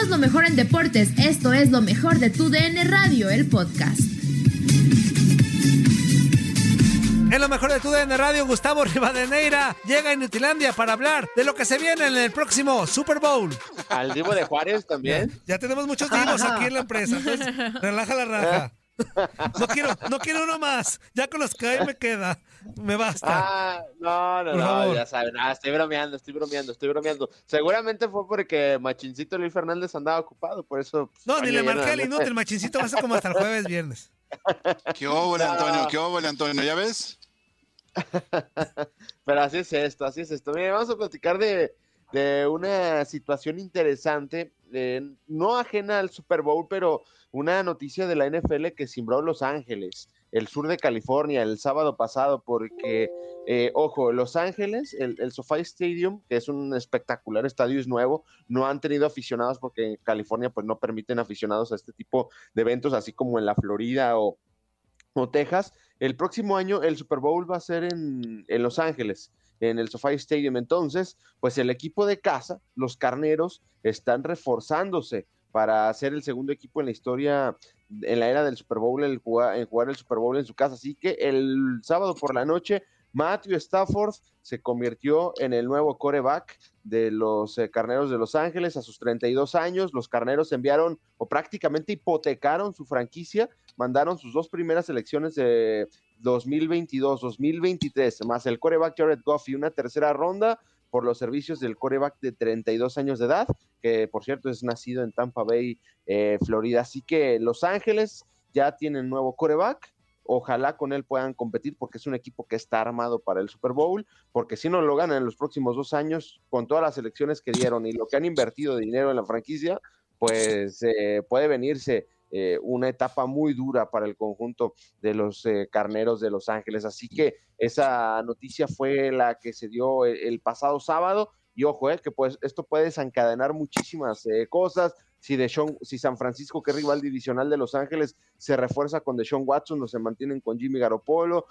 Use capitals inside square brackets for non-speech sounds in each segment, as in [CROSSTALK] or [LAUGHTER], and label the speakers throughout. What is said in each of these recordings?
Speaker 1: Somos lo mejor en deportes. Esto es lo mejor de tu DN Radio, el podcast.
Speaker 2: En lo mejor de tu DN Radio, Gustavo Rivadeneira llega a Nutilandia para hablar de lo que se viene en el próximo Super Bowl.
Speaker 3: Al Divo de Juárez también.
Speaker 2: Ya, tenemos muchos divos aquí en la empresa, entonces relaja la raja. [LAUGHS] No quiero, no quiero uno más. Ya con los que hay me queda. Me basta.
Speaker 3: Ah, no, no, no, ya saben. Ah, estoy bromeando, estoy bromeando, estoy bromeando. Seguramente fue porque Machincito Luis Fernández andaba ocupado, por eso.
Speaker 2: Pues, no, ni le marqué al inútil. Machincito va a ser como hasta el jueves, viernes. [LAUGHS]
Speaker 4: ¿Qué óvole, Antonio? ¿Qué óvole, Antonio? ¿Ya ves? [LAUGHS]
Speaker 3: Pero así es esto, así es esto. Mira, vamos a platicar de, de una situación interesante, eh, no ajena al Super Bowl, pero una noticia de la NFL que simbró Los Ángeles, el sur de California, el sábado pasado, porque, eh, ojo, Los Ángeles, el, el SoFi Stadium, que es un espectacular estadio, es nuevo, no han tenido aficionados porque en California pues no permiten aficionados a este tipo de eventos, así como en la Florida o, o Texas. El próximo año el Super Bowl va a ser en, en Los Ángeles en el SoFi Stadium. Entonces, pues el equipo de casa, los carneros, están reforzándose para ser el segundo equipo en la historia en la era del Super Bowl, en jugar, el Super Bowl en su casa. Así que el sábado por la noche, Matthew Stafford se convirtió en el nuevo coreback de los eh, Carneros de Los Ángeles a sus 32 años. Los Carneros enviaron o prácticamente hipotecaron su franquicia, mandaron sus dos primeras elecciones de 2022-2023, más el coreback Jared Goff y una tercera ronda por los servicios del coreback de 32 años de edad, que por cierto es nacido en Tampa Bay, eh, Florida. Así que Los Ángeles ya tienen nuevo coreback. Ojalá con él puedan competir porque es un equipo que está armado para el Super Bowl, porque si no lo ganan en los próximos dos años, con todas las elecciones que dieron y lo que han invertido de dinero en la franquicia, pues eh, puede venirse eh, una etapa muy dura para el conjunto de los eh, carneros de Los Ángeles. Así que esa noticia fue la que se dio el, pasado sábado. Y ojo, eh, que pues esto puede desencadenar muchísimas cosas. Si, si San Francisco, que es rival divisional de Los Ángeles, se refuerza con Deshaun Watson o se mantienen con Jimmy Garoppolo,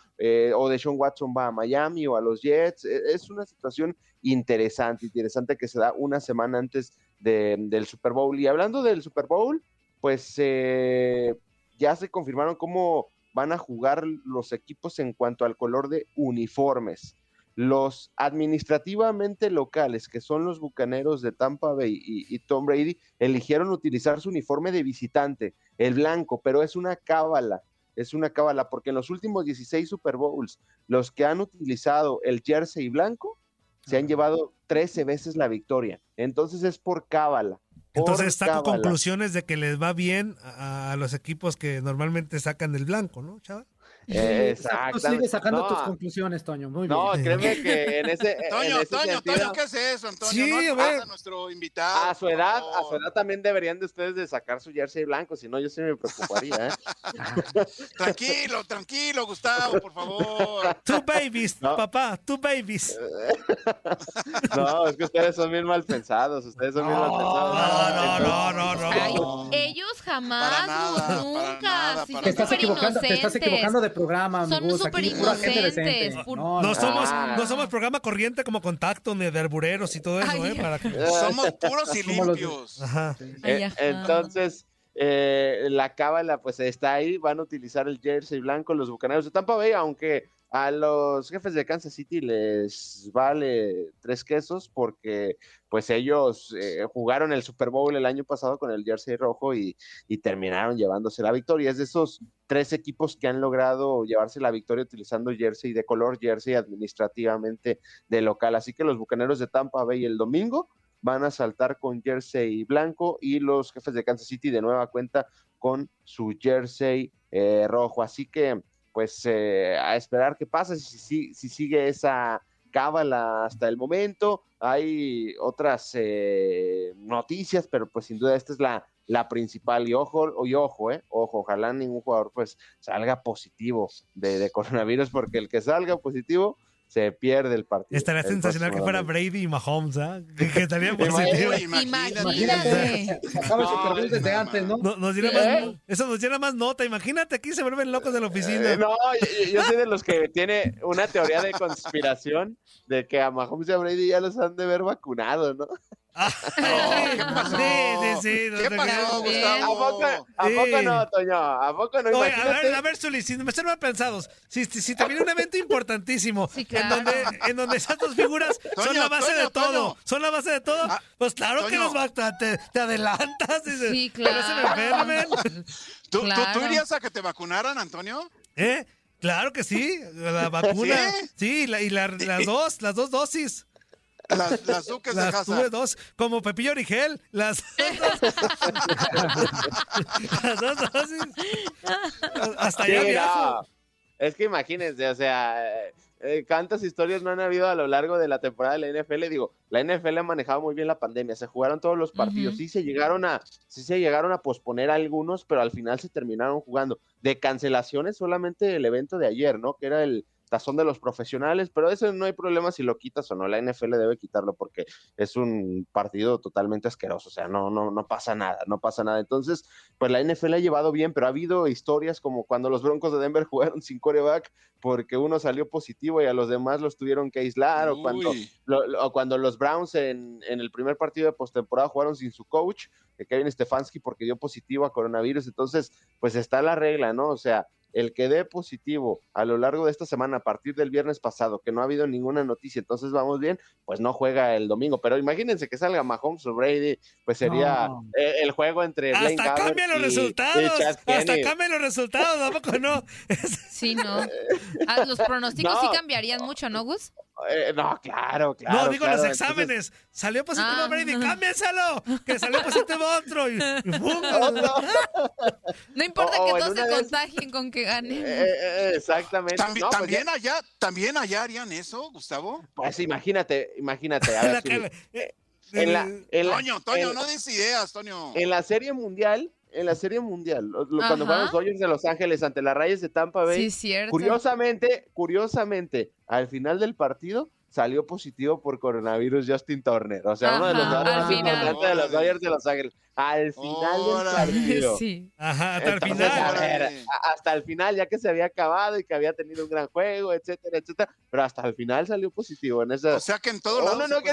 Speaker 3: o Deshaun Watson va a Miami o a los Jets. Es una situación interesante, interesante que se da una semana antes del Super Bowl. Y hablando del Super Bowl, pues eh, ya se confirmaron cómo van a jugar los equipos en cuanto al color de uniformes. Los administrativamente locales, que son los Bucaneros de Tampa Bay y, Tom Brady, eligieron utilizar su uniforme de visitante, el blanco, pero es una cábala, es una cábala, porque en los últimos 16 Super Bowls, los que han utilizado el jersey blanco se han llevado 13 veces la victoria. Entonces es por cábala.
Speaker 2: Entonces saco conclusiones de que les va bien a, los equipos que normalmente sacan el blanco, ¿no, chaval? [LAUGHS]
Speaker 5: Exacto. Tú sigues sacando tus conclusiones, Toño. Muy bien.
Speaker 3: No, créeme [LAUGHS] que en ese.
Speaker 4: Toño, Toño, Toño, ¿qué es eso, Antonio? Sí, no a nuestro invitado.
Speaker 3: A su edad, a su edad también deberían de ustedes de sacar su jersey blanco, si no yo sí me preocuparía, ¿eh? [LAUGHS]
Speaker 4: tranquilo, tranquilo, Gustavo, por favor.
Speaker 2: Two babies, papá, two babies.
Speaker 3: no, es que ustedes son bien mal pensados, ustedes son bien mal pensados.
Speaker 2: No, no, no, no,
Speaker 1: no. ellos jamás, nunca.
Speaker 5: te, estás equivocando, te estás equivocando de programa,
Speaker 1: Son súper inocentes.
Speaker 2: No, no, somos, no somos programa corriente como contacto ni de arbureros y todo eso, ¿eh? Para que...
Speaker 4: Somos puros y limpios.
Speaker 3: Ajá. Eh, entonces, eh, la cábala pues está ahí, van a utilizar el jersey blanco los bucaneros de Tampa Bay, aunque a los jefes de Kansas City les vale tres quesos porque pues ellos eh, jugaron el Super Bowl el año pasado con el jersey rojo y, terminaron llevándose la victoria. Es de esos tres equipos que han logrado llevarse la victoria utilizando jersey de color, jersey administrativamente de local. Así que los Bucaneros de Tampa Bay el domingo van a saltar con jersey blanco y los jefes de Kansas City de nueva cuenta con su jersey eh, rojo. Así que pues eh, a esperar qué pasa si, si, si, sigue esa cábala hasta el momento. Hay otras eh, noticias, pero pues sin duda esta es la, la principal. Y ojo, y ojo, eh, ojo, ojalá ningún jugador pues salga positivo de, de coronavirus, porque el que salga positivo se pierde el partido.
Speaker 2: Estaría sensacional que fuera Brady y Mahomes, ¿ah? ¿eh? Que, estaría [LAUGHS] positivo.
Speaker 5: Imagínate. Se acaba no, desde antes, ¿no?
Speaker 2: nos diera más, eso nos diera más nota. Imagínate, aquí se vuelven locos de la oficina.
Speaker 3: Eh, no, yo, yo, soy de los que tiene una teoría de conspiración de que a Mahomes y a Brady ya los han de ver vacunado, ¿no? [LAUGHS]
Speaker 2: ¿Qué pasó? Sí, sí, sí.
Speaker 4: ¿Qué pasó, Gustavo?
Speaker 3: ¿A poco, ¿A poco no, Toño? ¿A poco no?
Speaker 2: Oye, a ver, a ver, Zuli, si me están mal pensados, si, si, te viene un evento importantísimo sí, claro. en, donde, en donde esas dos figuras Toño, son la base Toño, de todo, Toño. son la base de todo, ah, pues claro que nos va, te, te adelantas. Y se,
Speaker 1: sí, claro.
Speaker 2: se me enfermen.
Speaker 4: ¿Tú, claro. ¿tú, ¿Tú irías a que te vacunaran, Antonio?
Speaker 2: ¿Eh? Claro que sí, la vacuna. Sí, sí la, y la, las [LAUGHS] dos, las dos dosis.
Speaker 4: Las, [LAUGHS] las duques
Speaker 2: las
Speaker 4: de casa.
Speaker 2: tuve dos, como Pepillo Origel, las [LAUGHS] dos, las dos dosis. Hasta allá
Speaker 3: Sí,
Speaker 2: viajo.
Speaker 3: no. Es que imagínense, o sea, eh, eh, cuántas historias no han habido a lo largo de la temporada de la NFL. Digo, la NFL ha manejado muy bien la pandemia, se jugaron todos los partidos, sí se llegaron a, sí se llegaron a posponer algunos, pero al final se terminaron jugando. De cancelaciones solamente el evento de ayer, ¿no? Que era el tazón de los profesionales, pero eso no hay problema si lo quitas o no. La NFL debe quitarlo porque es un partido totalmente asqueroso, o sea, no, no, no pasa nada, no pasa nada. Entonces, pues la NFL ha llevado bien, pero ha habido historias como cuando los Broncos de Denver [LAUGHS] jugaron sin coreback porque uno salió positivo y a los demás los tuvieron que aislar, o cuando,
Speaker 4: Uy.
Speaker 3: lo- lo- o cuando los Browns en, en el primer partido de postemporada jugaron sin su coach, eh, Kevin Stefanski, porque dio positivo a coronavirus. Entonces, pues está la regla, ¿no? O sea, el que dé positivo a lo largo de esta semana, a partir del viernes pasado, que no ha habido ninguna noticia, entonces vamos bien, pues no juega el domingo. Pero imagínense que salga Mahomes o Brady, pues sería
Speaker 5: No.
Speaker 3: el juego entre Blaine
Speaker 2: Hasta cambian los resultados. Hasta cambian los resultados, ¿a poco no?
Speaker 1: Sí, no. Ah, los pronósticos [LAUGHS]
Speaker 3: No.
Speaker 1: sí cambiarían mucho, ¿no, Gus?
Speaker 3: Eh, no, claro, claro.
Speaker 2: no, digo
Speaker 3: claro,
Speaker 2: los
Speaker 3: entonces-
Speaker 2: exámenes. Salió positivo
Speaker 1: Ah.
Speaker 2: Brady, cámbienselo. Que salió positivo otro. Y, y. [LAUGHS]
Speaker 1: No importa
Speaker 3: O- o
Speaker 1: que todos se contagien con que ganen.
Speaker 3: Eh, eh, exactamente.
Speaker 4: ¿También,
Speaker 3: No, pues
Speaker 4: también
Speaker 3: ya-
Speaker 4: allá, ¿También allá harían eso, Gustavo?
Speaker 3: Pues imagínate, imagínate. a [LAUGHS] ver,
Speaker 2: La
Speaker 3: sí,
Speaker 2: cara-
Speaker 3: en la, en la-
Speaker 4: Toño, Toño,
Speaker 3: en-
Speaker 4: no des ideas, Toño.
Speaker 3: en la serie mundial, en la serie mundial, lo- cuando fueron los Dodgers de Los Ángeles ante las Rayas de Tampa Bay,
Speaker 1: Sí, cierto.
Speaker 3: curiosamente, curiosamente, al final del partido salió positivo por coronavirus Justin Turner, o sea, uno de los más importantes de los Dodgers de Los Ángeles, al final del partido.
Speaker 1: Sí.
Speaker 2: Ajá, hasta el final.
Speaker 3: a ver,
Speaker 4: Órale.
Speaker 3: a- hasta el final, ya que se había acabado y que había tenido un gran juego, etcétera, etcétera, pero hasta el final salió positivo en esa.
Speaker 4: O sea que en todos
Speaker 3: Oh,
Speaker 4: lados
Speaker 3: no,
Speaker 4: se
Speaker 3: no, que-.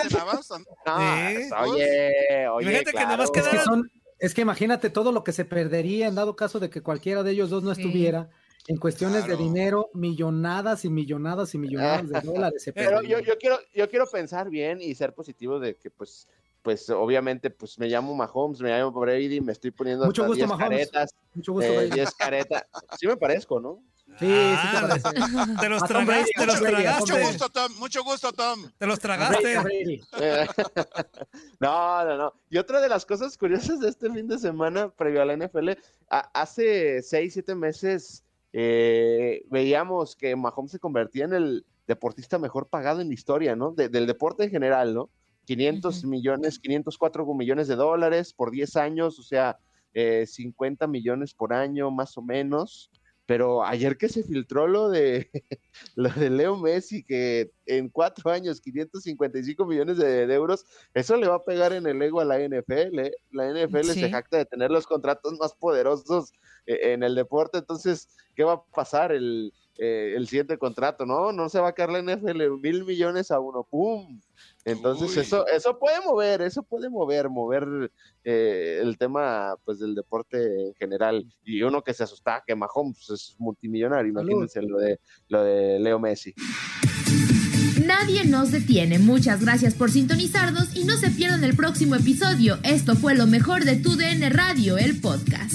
Speaker 3: No,
Speaker 2: Sí.
Speaker 3: oye, oye,
Speaker 2: Imagínate que
Speaker 3: claro.
Speaker 2: nada más
Speaker 5: Es que
Speaker 2: quedaron-
Speaker 5: son, es que imagínate todo lo que se perdería en dado caso de que cualquiera de ellos dos no
Speaker 1: Sí.
Speaker 5: estuviera. En cuestiones
Speaker 4: Claro.
Speaker 5: de dinero, millonadas y millonadas y millonadas de [LAUGHS] dólares se
Speaker 3: Pero yo, yo quiero, yo quiero pensar bien y ser positivo de que, pues, pues, obviamente, pues, me llamo Mahomes, me llamo Brady, me estoy poniendo
Speaker 5: Mucho
Speaker 3: hasta
Speaker 5: gusto,
Speaker 3: 10
Speaker 5: Mahomes.
Speaker 3: caretas,
Speaker 5: Mucho gusto,
Speaker 3: eh,
Speaker 5: Brady.
Speaker 3: 10 caretas. Sí me parezco, ¿no?
Speaker 5: Sí, sí te
Speaker 2: Ah. Te los
Speaker 5: A
Speaker 2: tragaste, te los
Speaker 5: Tom
Speaker 4: Mucho
Speaker 2: tragaste.
Speaker 4: gusto, Tom. Mucho gusto, Tom.
Speaker 2: Te los tragaste.
Speaker 5: Brady. [LAUGHS]
Speaker 3: No, no, no. Y otra de las cosas curiosas de este fin de semana previo a la NFL, a- hace 6, 7 meses eh, veíamos que Mahomes se convertía en el deportista mejor pagado en la historia, ¿no? De- del deporte en general, ¿no? 500
Speaker 1: Ujú.
Speaker 3: millones, 504 millones de dólares por 10 años, o sea, eh, 50 millones por año más o menos. Pero ayer que se filtró lo de [LAUGHS] lo de Leo Messi, que en cuatro años 555 millones de, de euros, eso le va a pegar en el ego a la NFL. ¿eh? La NFL
Speaker 1: Sí.
Speaker 3: se jacta de tener los contratos más poderosos eh, en el deporte. Entonces, ¿qué va a pasar el, eh, el siguiente contrato? No, no se va a caer la NFL mil millones a uno. ¡Pum! Entonces,
Speaker 4: Uy.
Speaker 3: eso, eso puede mover, eso puede mover, mover eh, el tema pues del deporte en general. Y uno que se asustaba que Mahomes es multimillonario, imagínense lo de, lo de Leo Messi.
Speaker 1: Nadie nos detiene. Muchas gracias por sintonizarnos y no se pierdan el próximo episodio. Esto fue lo mejor de Tu DN Radio, el podcast.